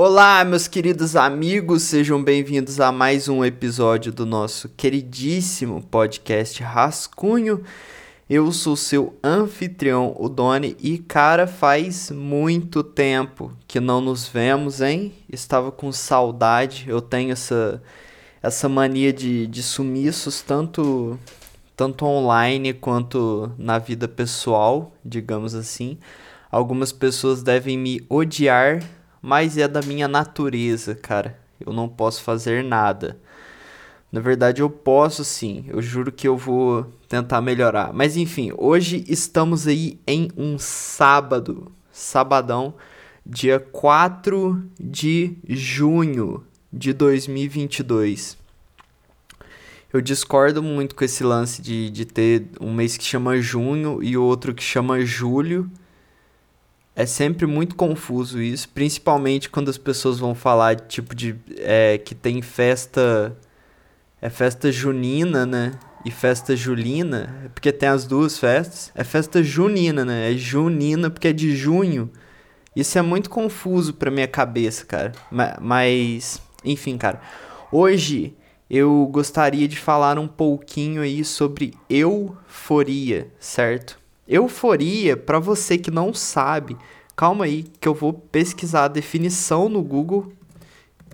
Olá, meus queridos amigos, sejam bem-vindos a mais um episódio do nosso queridíssimo podcast Rascunho. Eu sou seu anfitrião, o Doni, e cara, faz muito tempo que não nos vemos, hein? Estava com saudade, eu tenho essa, essa mania de, de sumiços, tanto, tanto online quanto na vida pessoal, digamos assim. Algumas pessoas devem me odiar, mas é da minha natureza, cara. Eu não posso fazer nada. Na verdade, eu posso sim. Eu juro que eu vou tentar melhorar. Mas enfim, hoje estamos aí em um sábado, sabadão, dia 4 de junho de 2022. Eu discordo muito com esse lance de, de ter um mês que chama junho e outro que chama julho. É sempre muito confuso isso, principalmente quando as pessoas vão falar tipo de é, que tem festa é festa junina, né? E festa julina, porque tem as duas festas. É festa junina, né? É junina porque é de junho. Isso é muito confuso pra minha cabeça, cara. Mas, enfim, cara. Hoje eu gostaria de falar um pouquinho aí sobre euforia, certo? Euforia, para você que não sabe, calma aí que eu vou pesquisar a definição no Google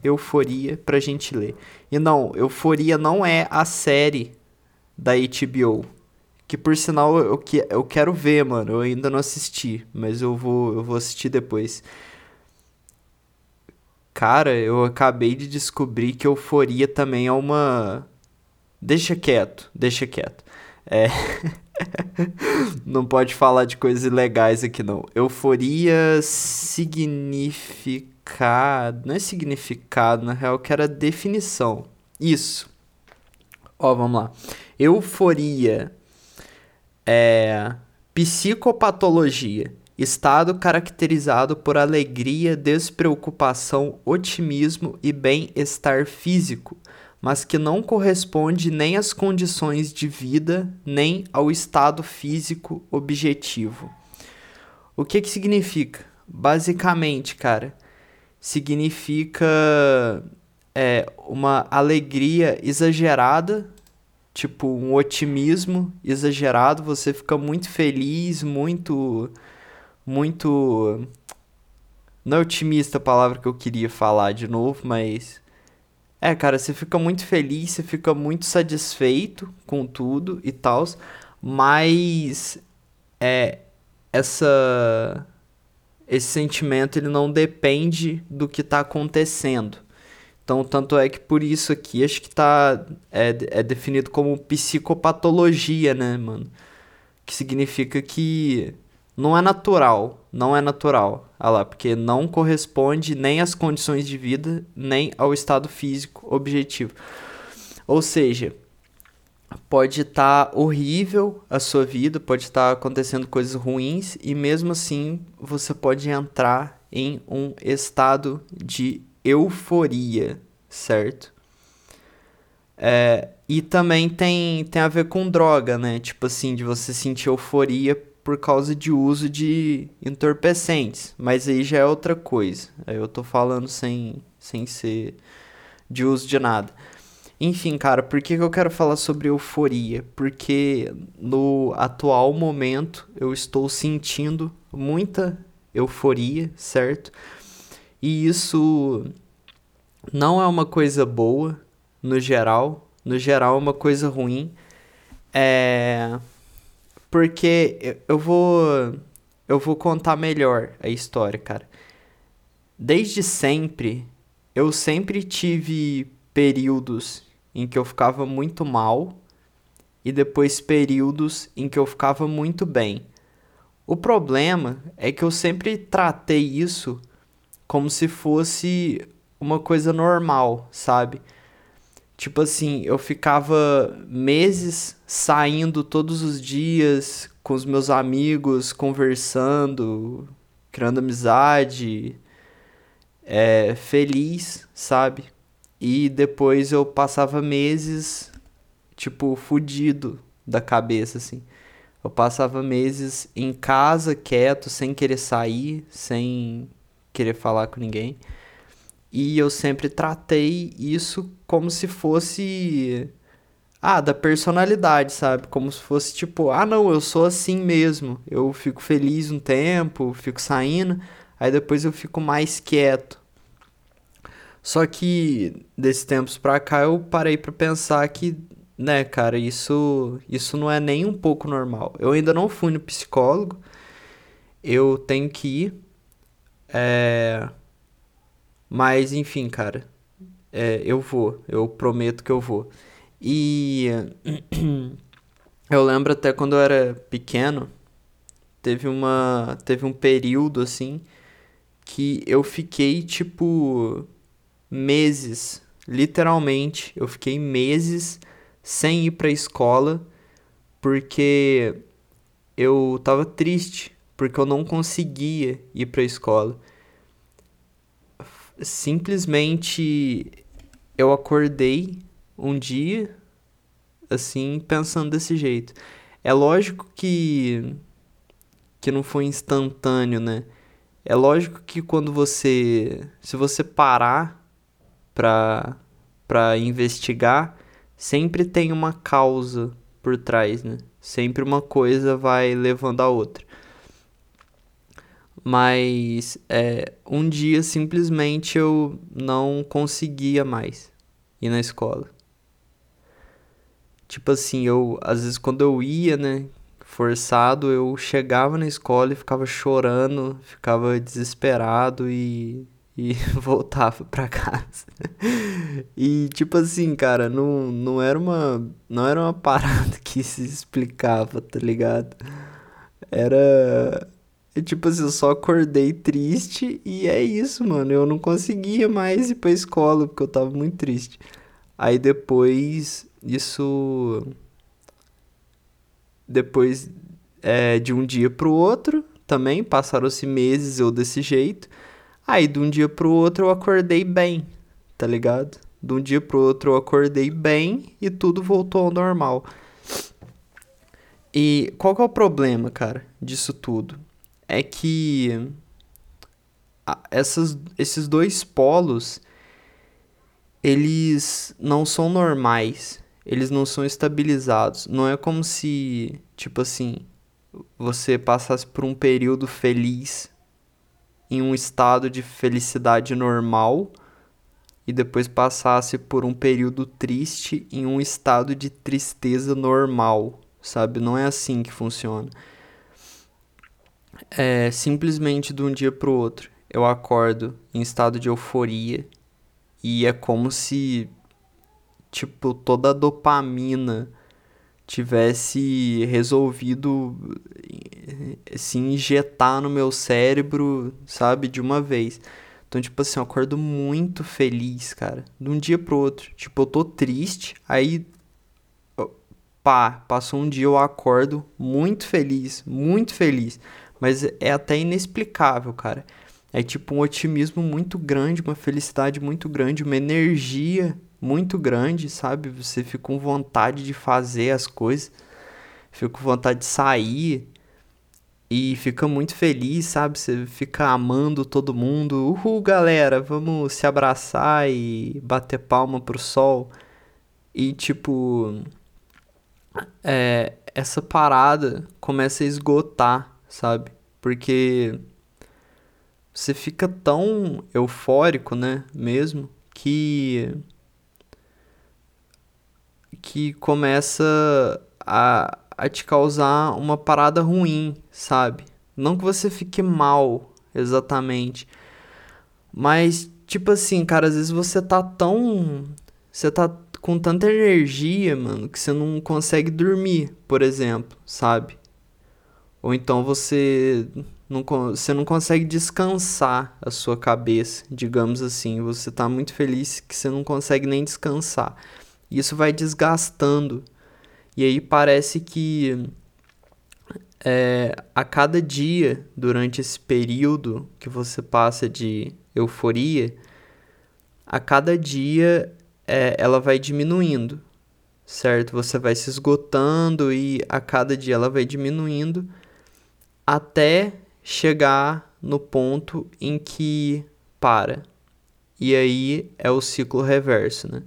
Euforia pra gente ler. E não, Euforia não é a série da HBO. Que por sinal eu, que, eu quero ver, mano. Eu ainda não assisti, mas eu vou, eu vou assistir depois. Cara, eu acabei de descobrir que Euforia também é uma. Deixa quieto, deixa quieto. É. não pode falar de coisas ilegais aqui, não. Euforia significa significado. Não é significado, na real, que era definição. Isso. Ó, vamos lá. Euforia é psicopatologia. Estado caracterizado por alegria, despreocupação, otimismo e bem-estar físico, mas que não corresponde nem às condições de vida, nem ao estado físico objetivo. O que que significa? Basicamente, cara, significa é, uma alegria exagerada, tipo um otimismo exagerado, você fica muito feliz, muito muito não é otimista a palavra que eu queria falar de novo, mas é, cara, você fica muito feliz, você fica muito satisfeito com tudo e tal, mas é essa esse sentimento ele não depende do que está acontecendo. Então, tanto é que por isso aqui acho que tá, é, é definido como psicopatologia, né, mano? Que significa que não é natural, não é natural. Ah lá, porque não corresponde nem às condições de vida, nem ao estado físico objetivo. Ou seja, pode estar tá horrível a sua vida, pode estar tá acontecendo coisas ruins e mesmo assim você pode entrar em um estado de euforia, certo? É, e também tem, tem a ver com droga, né? Tipo assim, de você sentir euforia por causa de uso de entorpecentes. Mas aí já é outra coisa. Aí eu tô falando sem, sem ser de uso de nada. Enfim, cara, por que, que eu quero falar sobre euforia? Porque no atual momento eu estou sentindo muita euforia, certo? E isso não é uma coisa boa no geral, no geral é uma coisa ruim. É porque eu vou eu vou contar melhor a história, cara. Desde sempre eu sempre tive períodos em que eu ficava muito mal e depois períodos em que eu ficava muito bem. O problema é que eu sempre tratei isso como se fosse uma coisa normal, sabe? Tipo assim, eu ficava meses saindo todos os dias com os meus amigos, conversando, criando amizade, é, feliz, sabe? E depois eu passava meses, tipo, fudido da cabeça, assim. Eu passava meses em casa, quieto, sem querer sair, sem querer falar com ninguém. E eu sempre tratei isso como se fosse. Ah, da personalidade, sabe? Como se fosse tipo, ah, não, eu sou assim mesmo. Eu fico feliz um tempo, fico saindo, aí depois eu fico mais quieto. Só que desses tempos pra cá eu parei pra pensar que, né, cara, isso, isso não é nem um pouco normal. Eu ainda não fui no psicólogo, eu tenho que ir. É... Mas, enfim, cara, é, eu vou, eu prometo que eu vou. E eu lembro até quando eu era pequeno, teve uma, teve um período assim que eu fiquei tipo meses, literalmente, eu fiquei meses sem ir para escola porque eu tava triste, porque eu não conseguia ir para escola. Simplesmente eu acordei um dia assim pensando desse jeito. É lógico que que não foi instantâneo, né? É lógico que quando você se você parar para para investigar, sempre tem uma causa por trás, né? Sempre uma coisa vai levando a outra. Mas é, um dia simplesmente eu não conseguia mais ir na escola. Tipo assim, eu às vezes quando eu ia, né, forçado, eu chegava na escola e ficava chorando, ficava desesperado e e voltava para casa. e tipo assim, cara, não, não era uma não era uma parada que se explicava, tá ligado? Era tipo assim, eu só acordei triste e é isso, mano. Eu não conseguia mais ir pra escola porque eu tava muito triste. Aí depois isso depois é, de um dia pro outro também passaram-se meses eu desse jeito Aí, de um dia pro outro, eu acordei bem, tá ligado? De um dia pro outro, eu acordei bem e tudo voltou ao normal. E qual que é o problema, cara, disso tudo? É que essas, esses dois polos, eles não são normais, eles não são estabilizados. Não é como se, tipo assim, você passasse por um período feliz em um estado de felicidade normal e depois passasse por um período triste em um estado de tristeza normal, sabe? Não é assim que funciona. É simplesmente de um dia para o outro. Eu acordo em estado de euforia e é como se tipo toda a dopamina tivesse resolvido se injetar no meu cérebro, sabe, de uma vez. Então, tipo assim, eu acordo muito feliz, cara, de um dia pro outro. Tipo, eu tô triste, aí pá, passou um dia eu acordo muito feliz, muito feliz, mas é até inexplicável, cara. É tipo um otimismo muito grande, uma felicidade muito grande, uma energia muito grande, sabe? Você fica com vontade de fazer as coisas, fica com vontade de sair e fica muito feliz, sabe? Você fica amando todo mundo. Uhul, galera, vamos se abraçar e bater palma pro sol. E tipo, é, essa parada começa a esgotar, sabe? Porque você fica tão eufórico, né? Mesmo que que começa a, a te causar uma parada ruim, sabe? Não que você fique mal exatamente, mas tipo assim, cara, às vezes você tá tão. Você tá com tanta energia, mano, que você não consegue dormir, por exemplo, sabe? Ou então você não, você não consegue descansar a sua cabeça, digamos assim. Você tá muito feliz que você não consegue nem descansar. Isso vai desgastando. E aí parece que é, a cada dia, durante esse período que você passa de euforia, a cada dia é, ela vai diminuindo, certo? Você vai se esgotando e a cada dia ela vai diminuindo até chegar no ponto em que para. e aí é o ciclo reverso, né?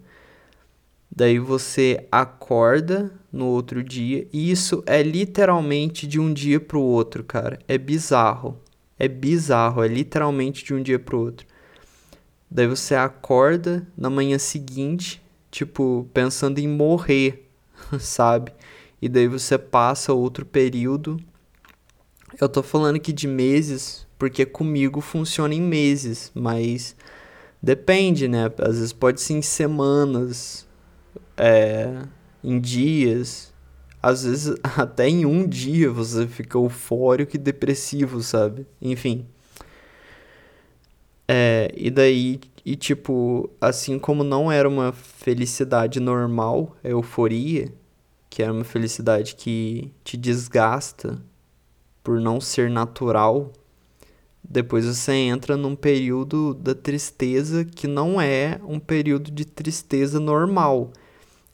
Daí você acorda no outro dia, e isso é literalmente de um dia pro outro, cara. É bizarro. É bizarro, é literalmente de um dia pro outro. Daí você acorda na manhã seguinte, tipo, pensando em morrer, sabe? E daí você passa outro período. Eu tô falando aqui de meses, porque comigo funciona em meses, mas depende, né? Às vezes pode ser em semanas, é, em dias, às vezes até em um dia você fica eufórico e depressivo, sabe? Enfim. É, e daí, e tipo, assim como não era uma felicidade normal, a euforia, que era uma felicidade que te desgasta por não ser natural, depois você entra num período da tristeza que não é um período de tristeza normal.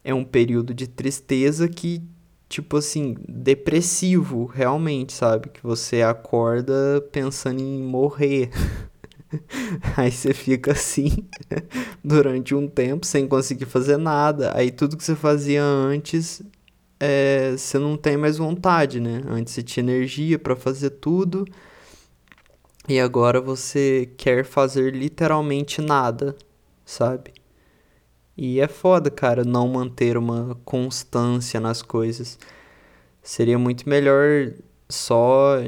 É um período de tristeza que, tipo assim, depressivo, realmente, sabe? Que você acorda pensando em morrer. Aí você fica assim durante um tempo sem conseguir fazer nada. Aí tudo que você fazia antes, é, você não tem mais vontade, né? Antes você tinha energia para fazer tudo. E agora você quer fazer literalmente nada, sabe? E é foda, cara, não manter uma constância nas coisas. Seria muito melhor só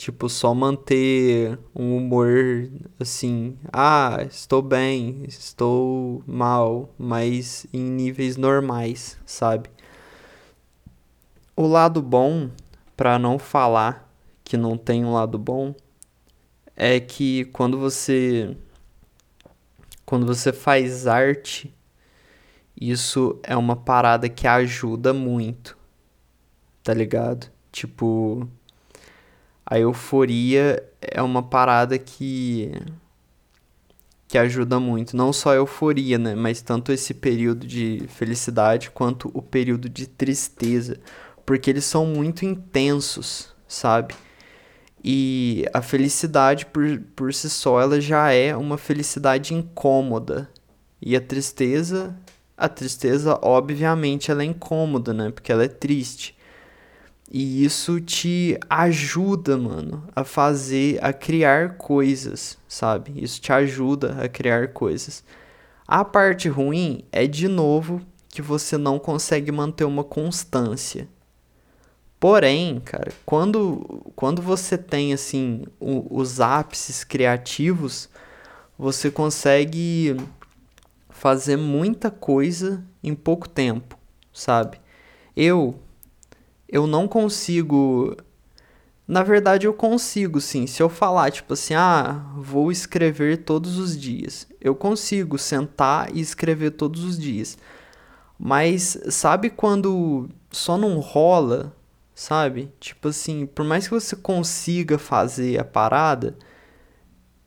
Tipo, só manter um humor assim, ah, estou bem, estou mal, mas em níveis normais, sabe? O lado bom, para não falar que não tem um lado bom, é que quando você quando você faz arte, isso é uma parada que ajuda muito. Tá ligado? Tipo, a euforia é uma parada que que ajuda muito, não só a euforia, né, mas tanto esse período de felicidade quanto o período de tristeza, porque eles são muito intensos, sabe? E a felicidade por, por si só ela já é uma felicidade incômoda. E a tristeza, a tristeza obviamente ela é incômoda, né? Porque ela é triste. E isso te ajuda, mano, a fazer, a criar coisas, sabe? Isso te ajuda a criar coisas. A parte ruim é, de novo, que você não consegue manter uma constância. Porém, cara, quando, quando você tem, assim, o, os ápices criativos, você consegue fazer muita coisa em pouco tempo, sabe? Eu, eu não consigo. Na verdade, eu consigo sim. Se eu falar, tipo assim, ah, vou escrever todos os dias, eu consigo sentar e escrever todos os dias. Mas sabe quando só não rola, sabe? Tipo assim, por mais que você consiga fazer a parada,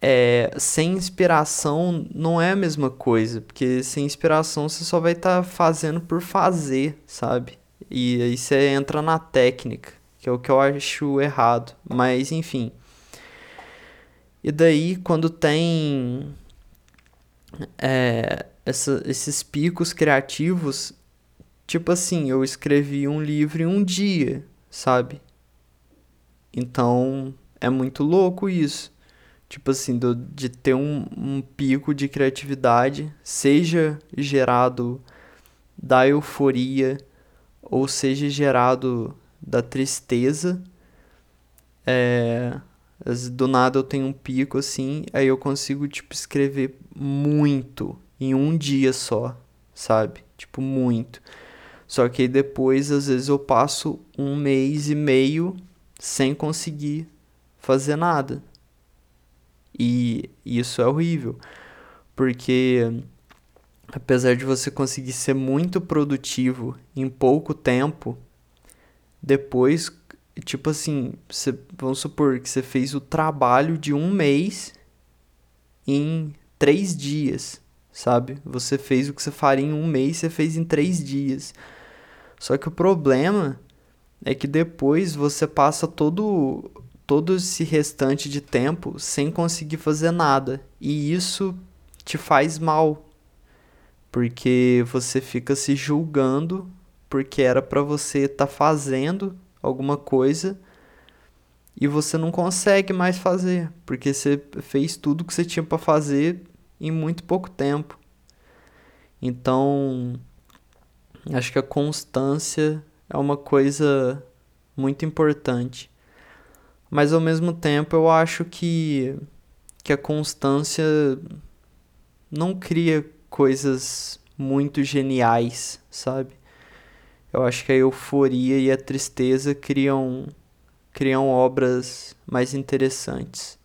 é, sem inspiração não é a mesma coisa, porque sem inspiração você só vai estar tá fazendo por fazer, sabe? E aí você entra na técnica, que é o que eu acho errado. Mas enfim. E daí quando tem é, essa, esses picos criativos, tipo assim, eu escrevi um livro em um dia, sabe? Então é muito louco isso. Tipo assim, do, de ter um, um pico de criatividade, seja gerado da euforia ou seja gerado da tristeza. É, do nada eu tenho um pico assim, aí eu consigo tipo escrever muito em um dia só, sabe? Tipo muito. Só que depois às vezes eu passo um mês e meio sem conseguir fazer nada. E isso é horrível, porque apesar de você conseguir ser muito produtivo em pouco tempo, depois, tipo assim, você, vamos supor que você fez o trabalho de um mês em três dias, sabe? Você fez o que você faria em um mês, você fez em três dias. Só que o problema é que depois você passa todo todo esse restante de tempo sem conseguir fazer nada. E isso te faz mal, porque você fica se julgando porque era para você estar tá fazendo alguma coisa e você não consegue mais fazer, porque você fez tudo que você tinha para fazer em muito pouco tempo. Então, acho que a constância é uma coisa muito importante. Mas ao mesmo tempo eu acho que, que a constância não cria coisas muito geniais, sabe? Eu acho que a euforia e a tristeza criam, criam obras mais interessantes.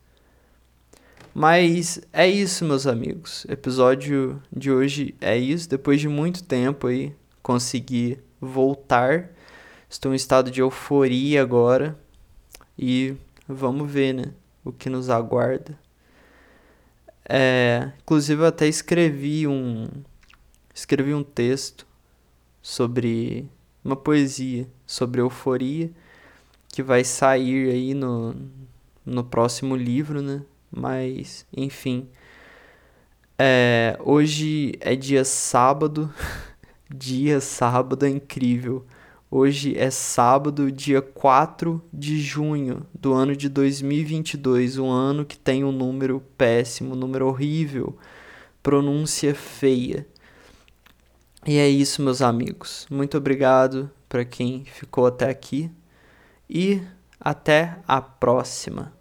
Mas é isso, meus amigos. O episódio de hoje é isso. Depois de muito tempo aí, consegui voltar. Estou em estado de euforia agora. E vamos ver, né? O que nos aguarda. É, inclusive eu até escrevi um escrevi um texto sobre uma poesia sobre euforia que vai sair aí no, no próximo livro, né? Mas, enfim. É, hoje é dia sábado. dia sábado é incrível. Hoje é sábado, dia 4 de junho do ano de 2022, um ano que tem um número péssimo, um número horrível, pronúncia feia. E é isso, meus amigos. Muito obrigado para quem ficou até aqui e até a próxima.